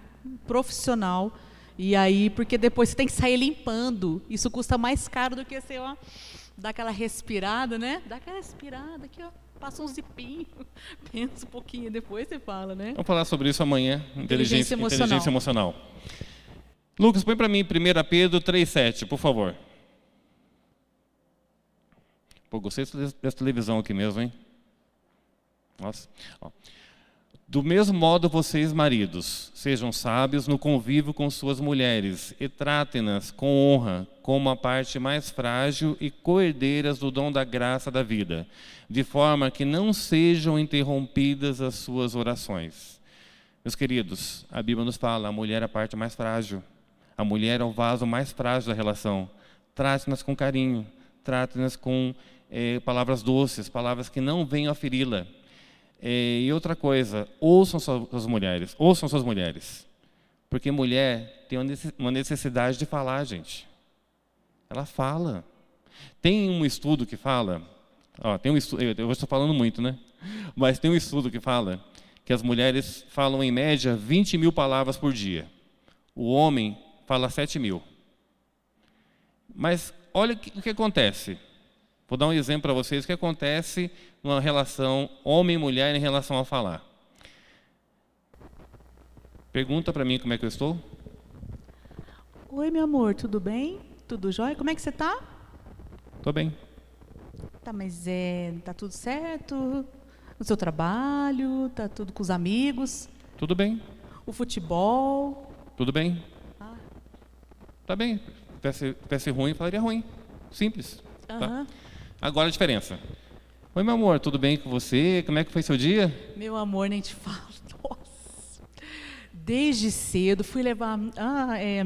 Speaker 2: profissional. E aí, porque depois você tem que sair limpando. Isso custa mais caro do que você ó, dar aquela respirada, né? Dá aquela respirada aqui, ó passa um zipinho, pensa um pouquinho, depois você fala, né?
Speaker 1: Vamos falar sobre isso amanhã, inteligência, inteligência emocional. Inteligência emocional. Lucas, põe para mim 1 Pedro 3,7, por favor. Pô, gostei dessa televisão aqui mesmo, hein? Nossa. Ó. Do mesmo modo, vocês, maridos, sejam sábios no convívio com suas mulheres e tratem-nas com honra, como a parte mais frágil e coerdeiras do dom da graça da vida, de forma que não sejam interrompidas as suas orações. Meus queridos, a Bíblia nos fala: a mulher é a parte mais frágil, a mulher é o vaso mais frágil da relação. Trate-nas com carinho, trate-nas com eh, palavras doces, palavras que não venham a feri-la é, e outra coisa, ouçam suas mulheres, ouçam suas mulheres. Porque mulher tem uma necessidade de falar, gente. Ela fala. Tem um estudo que fala, ó, tem um estudo, eu estou falando muito, né? Mas tem um estudo que fala que as mulheres falam em média 20 mil palavras por dia. O homem fala 7 mil. Mas olha o que, o que acontece. Vou dar um exemplo para vocês o que acontece numa relação homem mulher em relação a falar. Pergunta para mim como é que eu estou.
Speaker 2: Oi, meu amor, tudo bem? Tudo jóia? Como é que você está?
Speaker 1: Estou bem.
Speaker 2: Tá, mas é, tá tudo certo? No seu trabalho? Tá tudo com os amigos?
Speaker 1: Tudo bem.
Speaker 2: O futebol?
Speaker 1: Tudo bem. Ah. Tá bem. Se tivesse ruim, falaria ruim. Simples. Uhum. Tá? Agora a diferença. Oi, meu amor, tudo bem com você? Como é que foi seu dia?
Speaker 2: Meu amor, nem te falo. Nossa. Desde cedo fui levar. Ah, é,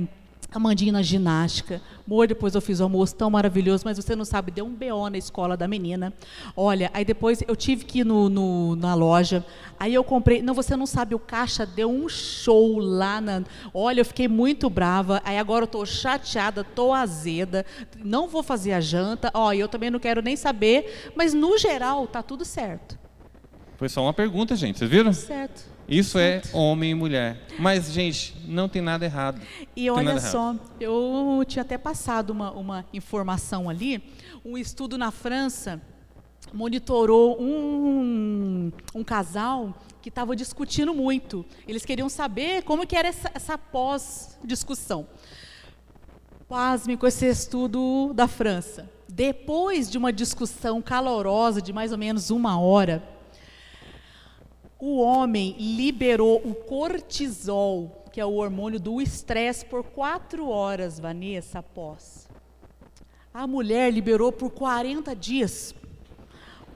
Speaker 2: Amandinha na ginástica. Amor, depois eu fiz o almoço tão maravilhoso, mas você não sabe, deu um BO na escola da menina. Olha, aí depois eu tive que ir no, no, na loja. Aí eu comprei. Não, você não sabe, o caixa deu um show lá na. Olha, eu fiquei muito brava. Aí agora eu estou chateada, estou azeda. Não vou fazer a janta. Ó, eu também não quero nem saber. Mas no geral, tá tudo certo.
Speaker 1: Foi só uma pergunta, gente. Vocês viram?
Speaker 2: Certo.
Speaker 1: Isso é homem e mulher. Mas, gente, não tem nada errado.
Speaker 2: E olha só, eu tinha até passado uma, uma informação ali. Um estudo na França monitorou um, um casal que estava discutindo muito. Eles queriam saber como que era essa, essa pós-discussão. Pasme com esse estudo da França. Depois de uma discussão calorosa de mais ou menos uma hora, o homem liberou o cortisol, que é o hormônio do estresse, por quatro horas, Vanessa, após. A mulher liberou por 40 dias.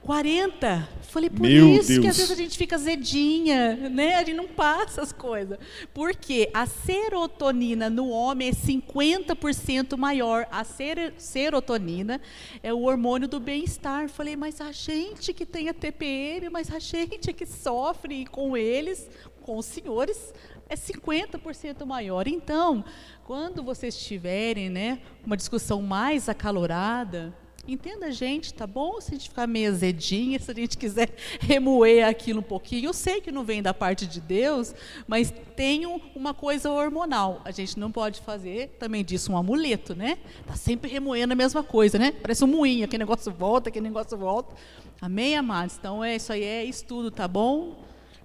Speaker 2: 40. Falei, por Meu isso Deus. que às vezes a gente fica zedinha, né? A gente não passa as coisas. Porque a serotonina no homem é 50% maior. A ser serotonina é o hormônio do bem-estar. Falei, mas a gente que tem a TPM, mas a gente que sofre com eles, com os senhores, é 50% maior. Então, quando vocês tiverem né, uma discussão mais acalorada, Entenda a gente, tá bom? Se a gente ficar meio azedinha, se a gente quiser remoer aquilo um pouquinho. Eu sei que não vem da parte de Deus, mas tem uma coisa hormonal. A gente não pode fazer também disso um amuleto, né? Tá sempre remoendo a mesma coisa, né? Parece um moinho, aquele negócio volta, aquele negócio volta. Amém, amados? Então, é, isso aí é estudo, tá bom?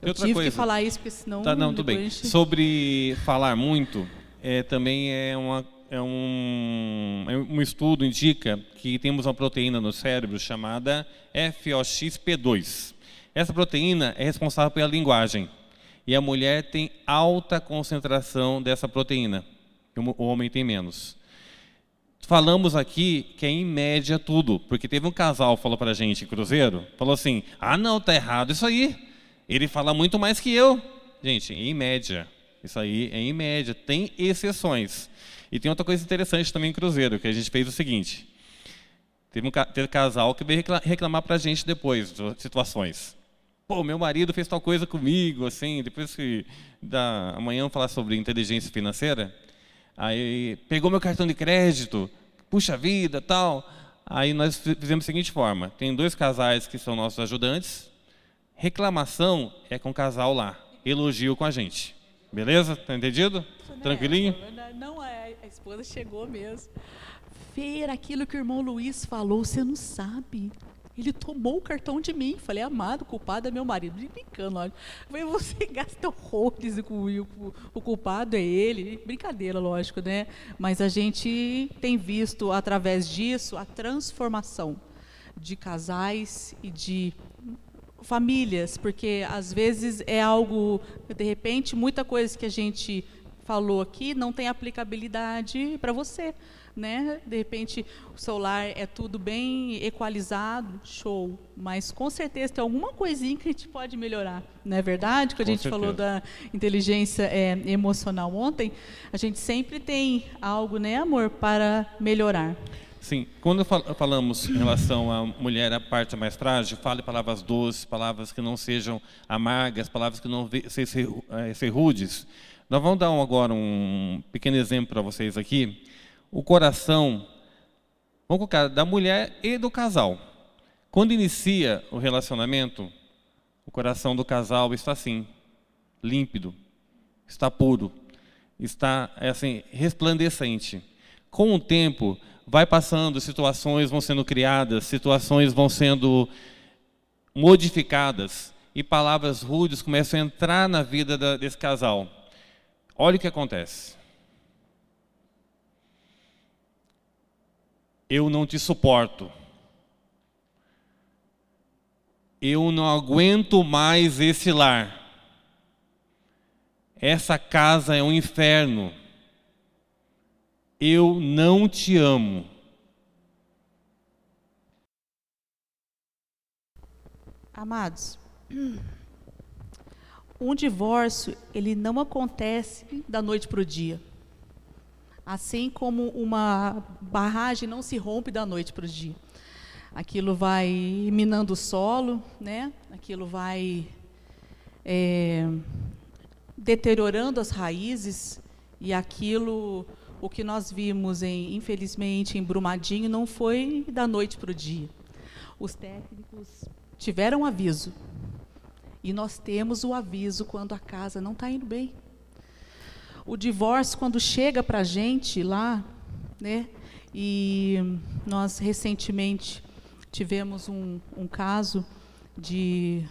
Speaker 2: Eu tive coisa. que falar isso, porque senão...
Speaker 1: Tá, não, tudo bem. Gente... Sobre falar muito, é, também é uma é um, é um estudo indica que temos uma proteína no cérebro chamada FOXP2. Essa proteína é responsável pela linguagem. E a mulher tem alta concentração dessa proteína. O homem tem menos. Falamos aqui que é em média tudo, porque teve um casal que falou para a gente, Cruzeiro, falou assim, ah não, tá errado isso aí. Ele fala muito mais que eu. Gente, em média. Isso aí é em média. Tem exceções. E tem outra coisa interessante também em Cruzeiro, que a gente fez o seguinte. Teve um teve casal que veio reclamar para a gente depois de situações. Pô, meu marido fez tal coisa comigo, assim, depois que da amanhã falar sobre inteligência financeira, aí pegou meu cartão de crédito, puxa vida, tal. Aí nós fizemos da seguinte forma: tem dois casais que são nossos ajudantes, reclamação é com o casal lá, elogio com a gente. Beleza? Tá entendido? Tranquilinho?
Speaker 2: Não, é, a esposa chegou mesmo. Ver aquilo que o irmão Luiz falou, você não sabe. Ele tomou o cartão de mim. Falei, amado, o culpado é meu marido. Brincando, olha. Falei, você gasta horrores com o, o culpado é ele. Brincadeira, lógico, né? Mas a gente tem visto, através disso, a transformação de casais e de famílias, porque às vezes é algo, de repente, muita coisa que a gente falou aqui não tem aplicabilidade para você né? De repente o celular é tudo bem equalizado, show. Mas com certeza tem alguma coisinha que a gente pode melhorar, não é verdade? Quando a gente certeza. falou da inteligência é, emocional ontem, a gente sempre tem algo, né, amor, para melhorar.
Speaker 1: Sim, quando falamos em relação à mulher, a parte mais frágil, fale palavras doces, palavras que não sejam amargas, palavras que não sejam ser rudes. Nós vamos dar agora um pequeno exemplo para vocês aqui o coração, vamos colocar, da mulher e do casal. Quando inicia o relacionamento, o coração do casal está assim, límpido, está puro, está é assim resplandecente. Com o tempo, vai passando, situações vão sendo criadas, situações vão sendo modificadas e palavras rudes começam a entrar na vida desse casal. Olha o que acontece. Eu não te suporto. Eu não aguento mais esse lar. Essa casa é um inferno. Eu não te amo.
Speaker 2: Amados, um divórcio, ele não acontece da noite para o dia. Assim como uma barragem não se rompe da noite para o dia. Aquilo vai minando o solo, né? aquilo vai é, deteriorando as raízes, e aquilo, o que nós vimos, em, infelizmente, em Brumadinho, não foi da noite para o dia. Os técnicos tiveram aviso, e nós temos o aviso quando a casa não está indo bem o divórcio, quando chega para a gente lá, né? E nós recentemente tivemos um, um caso de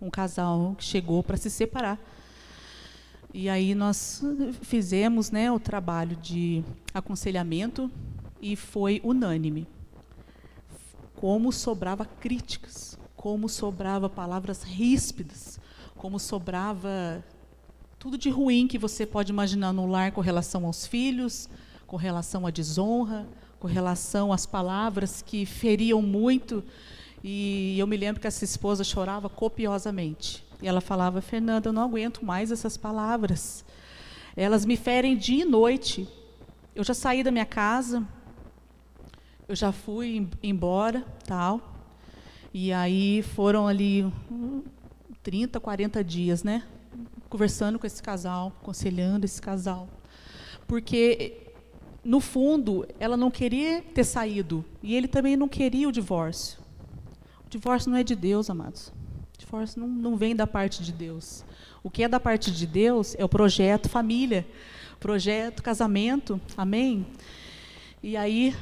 Speaker 2: um casal que chegou para se separar. E aí nós fizemos né, o trabalho de aconselhamento e foi unânime. Como sobrava críticas, como sobrava palavras ríspidas, como sobrava tudo de ruim que você pode imaginar no lar com relação aos filhos, com relação à desonra, com relação às palavras que feriam muito. E eu me lembro que essa esposa chorava copiosamente. E ela falava: Fernanda, eu não aguento mais essas palavras. Elas me ferem dia e noite. Eu já saí da minha casa, eu já fui embora, tal. E aí foram ali 30, 40 dias, né? conversando com esse casal, aconselhando esse casal. Porque, no fundo, ela não queria ter saído. E ele também não queria o divórcio. O divórcio não é de Deus, amados. O divórcio não, não vem da parte de Deus. O que é da parte de Deus é o projeto família, projeto casamento. Amém? E aí,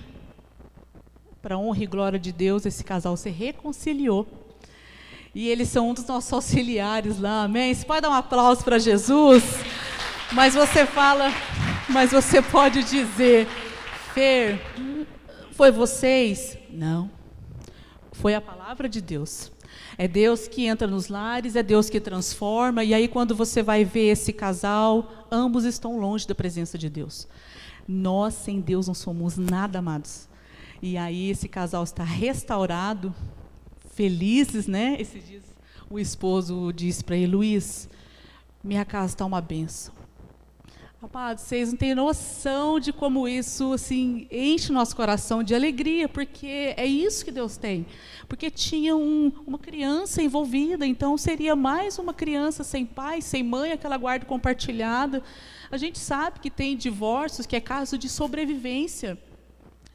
Speaker 2: para honra e glória de Deus, esse casal se reconciliou e eles são um dos nossos auxiliares lá, amém? Você pode dar um aplauso para Jesus? Mas você fala, mas você pode dizer, Fer, foi vocês? Não. Foi a palavra de Deus. É Deus que entra nos lares, é Deus que transforma, e aí quando você vai ver esse casal, ambos estão longe da presença de Deus. Nós sem Deus não somos nada, amados. E aí esse casal está restaurado, felizes, né? Esses dias o esposo disse para ele, Luiz, minha casa está uma benção. Amados, vocês não têm noção de como isso assim enche nosso coração de alegria, porque é isso que Deus tem. Porque tinha um, uma criança envolvida, então seria mais uma criança sem pai, sem mãe, aquela guarda compartilhada. A gente sabe que tem divórcios que é caso de sobrevivência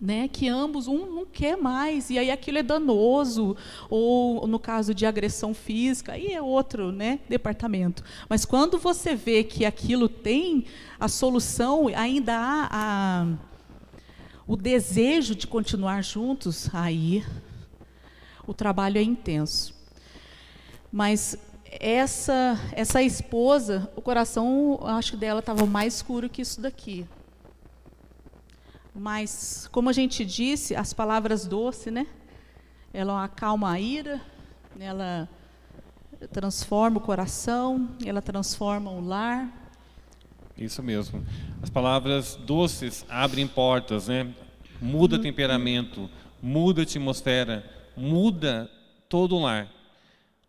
Speaker 2: né, que ambos um não quer mais e aí aquilo é danoso ou no caso de agressão física aí é outro né, departamento. Mas quando você vê que aquilo tem a solução ainda há a, o desejo de continuar juntos aí o trabalho é intenso. Mas essa essa esposa o coração acho dela estava mais escuro que isso daqui mas, como a gente disse, as palavras doces, né? Ela acalma a ira, ela transforma o coração, ela transforma o lar.
Speaker 1: Isso mesmo. As palavras doces abrem portas, né? Muda uhum. temperamento, muda atmosfera, muda todo o lar.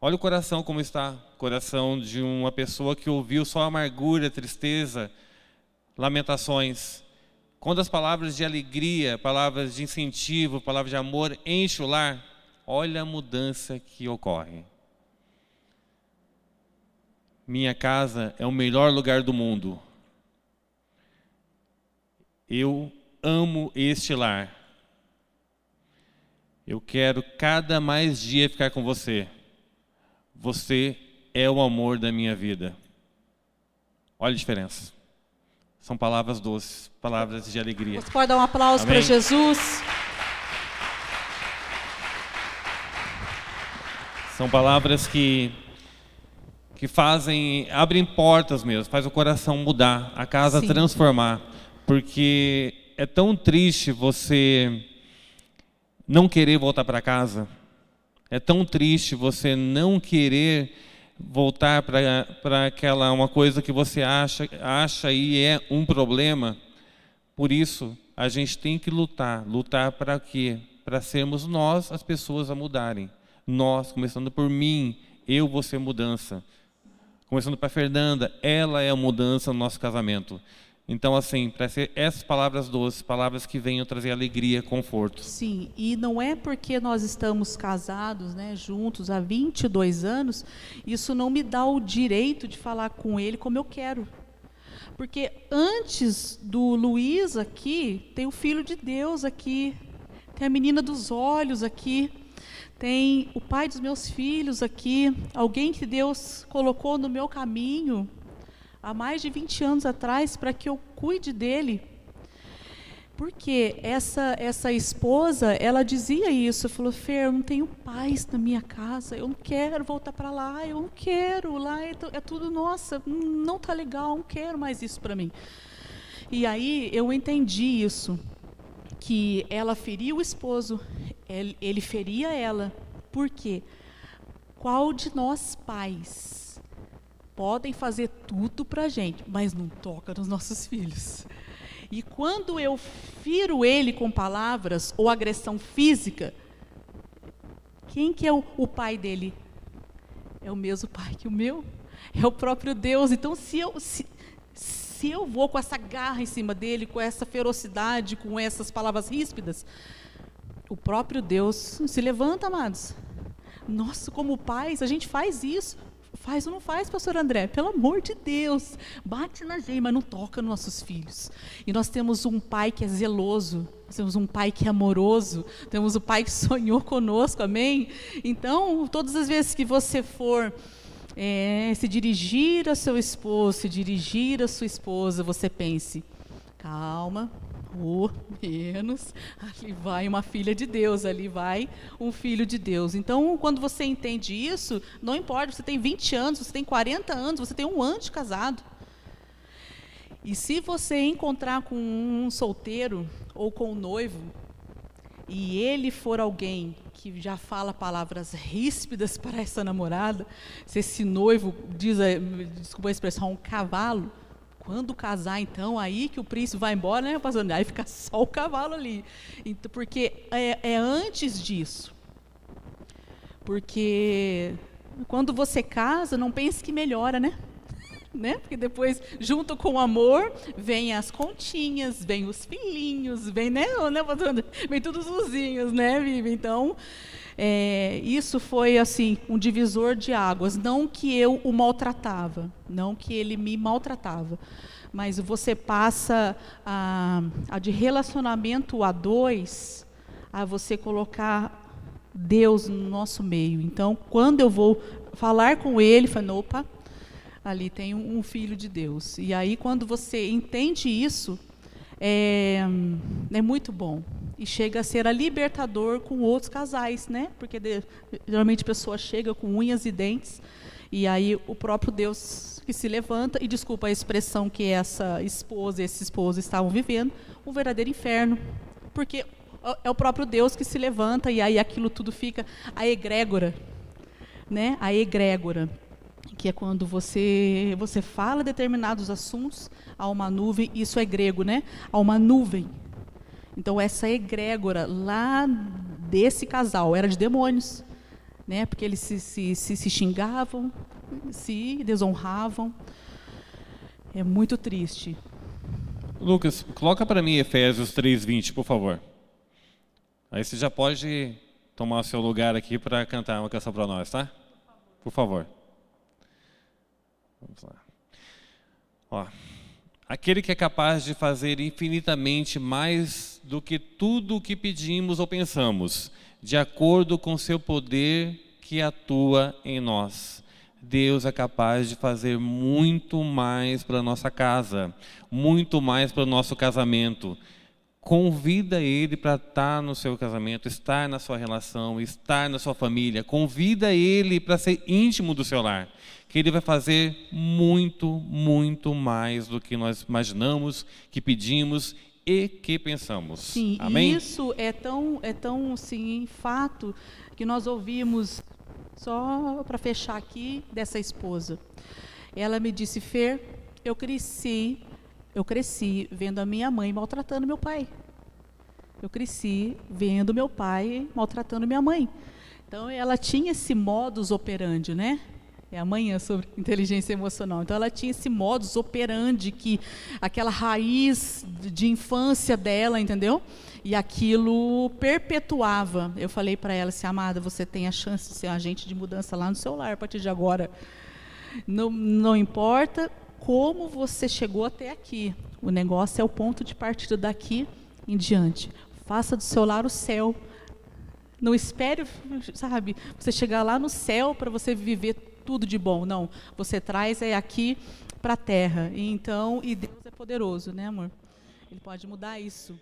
Speaker 1: Olha o coração como está, coração de uma pessoa que ouviu só amargura, tristeza, lamentações. Quando as palavras de alegria, palavras de incentivo, palavras de amor enchem o lar, olha a mudança que ocorre. Minha casa é o melhor lugar do mundo. Eu amo este lar. Eu quero cada mais dia ficar com você. Você é o amor da minha vida. Olha a diferença. São palavras doces, palavras de alegria.
Speaker 2: Você pode dar um aplauso para Jesus?
Speaker 1: São palavras que que fazem, abrem portas mesmo, faz o coração mudar, a casa Sim. transformar, porque é tão triste você não querer voltar para casa. É tão triste você não querer voltar para aquela uma coisa que você acha acha e é um problema. Por isso, a gente tem que lutar, lutar para quê? Para sermos nós as pessoas a mudarem. Nós, começando por mim, eu vou ser mudança. Começando para Fernanda, ela é a mudança no nosso casamento. Então, assim, para ser essas palavras doces, palavras que venham trazer alegria, conforto.
Speaker 2: Sim, e não é porque nós estamos casados, né, juntos há 22 anos, isso não me dá o direito de falar com ele como eu quero. Porque antes do Luiz aqui, tem o filho de Deus aqui, tem a menina dos olhos aqui, tem o pai dos meus filhos aqui, alguém que Deus colocou no meu caminho há mais de 20 anos atrás para que eu cuide dele. Porque essa essa esposa, ela dizia isso, falou: "Fer, eu não tenho paz na minha casa, eu não quero voltar para lá, eu não quero, lá é, é tudo nossa, não tá legal, não quero mais isso para mim". E aí eu entendi isso, que ela feria o esposo, ele, feria ela. Por quê? Qual de nós pais podem fazer tudo para a gente, mas não toca nos nossos filhos. E quando eu firo ele com palavras ou agressão física, quem que é o, o pai dele? É o mesmo pai que o meu? É o próprio Deus. Então, se eu, se, se eu vou com essa garra em cima dele, com essa ferocidade, com essas palavras ríspidas, o próprio Deus se levanta, amados. Nossa, como pais, a gente faz isso. Faz ou não faz, pastor André? Pelo amor de Deus. Bate na gente, mas não toca nos nossos filhos. E nós temos um pai que é zeloso, temos um pai que é amoroso, temos o um pai que sonhou conosco, amém? Então, todas as vezes que você for é, se dirigir a seu esposo, se dirigir a sua esposa, você pense, calma, ou menos, ali vai uma filha de Deus, ali vai um filho de Deus. Então, quando você entende isso, não importa, você tem 20 anos, você tem 40 anos, você tem um ano de casado. E se você encontrar com um solteiro ou com um noivo, e ele for alguém que já fala palavras ríspidas para essa namorada, se esse noivo diz, desculpa a expressão, um cavalo, quando casar, então, aí que o príncipe vai embora, né, pastor? Aí fica só o cavalo ali. Então, porque é, é antes disso. Porque quando você casa, não pense que melhora, né? né? Porque depois, junto com o amor, vem as continhas, vem os filhinhos, vem, né? né vem todos os usinhos, né, Vivi? Então, é, isso foi assim um divisor de águas. Não que eu o maltratava, não que ele me maltratava, mas você passa a, a de relacionamento a dois a você colocar Deus no nosso meio. Então, quando eu vou falar com ele, falo, opa, ali tem um, filho de Deus. E aí, quando você entende isso, é, é muito bom. E chega a ser a libertador com outros casais, né? Porque de, geralmente a pessoa chega com unhas e dentes, e aí o próprio Deus que se levanta, e desculpa a expressão que essa esposa e esse esposo estavam vivendo, um verdadeiro inferno. Porque é o próprio Deus que se levanta e aí aquilo tudo fica a egrégora, né? A egrégora, que é quando você você fala determinados assuntos a uma nuvem, isso é grego, né? A uma nuvem. Então essa egrégora lá desse casal era de demônios, né? Porque eles se, se, se, se xingavam, se desonravam. É muito triste.
Speaker 1: Lucas, coloca para mim Efésios 3:20, por favor. Aí você já pode tomar seu lugar aqui para cantar uma canção para nós, tá? Por favor. Vamos lá. Ó. Aquele que é capaz de fazer infinitamente mais do que tudo o que pedimos ou pensamos, de acordo com seu poder que atua em nós. Deus é capaz de fazer muito mais para nossa casa, muito mais para o nosso casamento Convida ele para estar no seu casamento, estar na sua relação, estar na sua família. Convida ele para ser íntimo do seu lar, que ele vai fazer muito, muito mais do que nós imaginamos, que pedimos e que pensamos.
Speaker 2: Sim,
Speaker 1: Amém?
Speaker 2: isso é tão, é tão sim, fato que nós ouvimos só para fechar aqui dessa esposa. Ela me disse, Fer, eu cresci eu cresci vendo a minha mãe maltratando meu pai. Eu cresci vendo meu pai maltratando minha mãe. Então ela tinha esse modus operandi, né? É amanhã sobre inteligência emocional. Então ela tinha esse modus operandi que aquela raiz de infância dela, entendeu? E aquilo perpetuava. Eu falei para ela assim, amada, você tem a chance de ser agente de mudança lá no seu lar a partir de agora. Não, não importa como você chegou até aqui. O negócio é o ponto de partida daqui em diante. Faça do seu lar o céu. Não espere, sabe, você chegar lá no céu para você viver tudo de bom. Não, você traz é aqui para a terra. E então, e Deus é poderoso, né, amor? Ele pode mudar isso.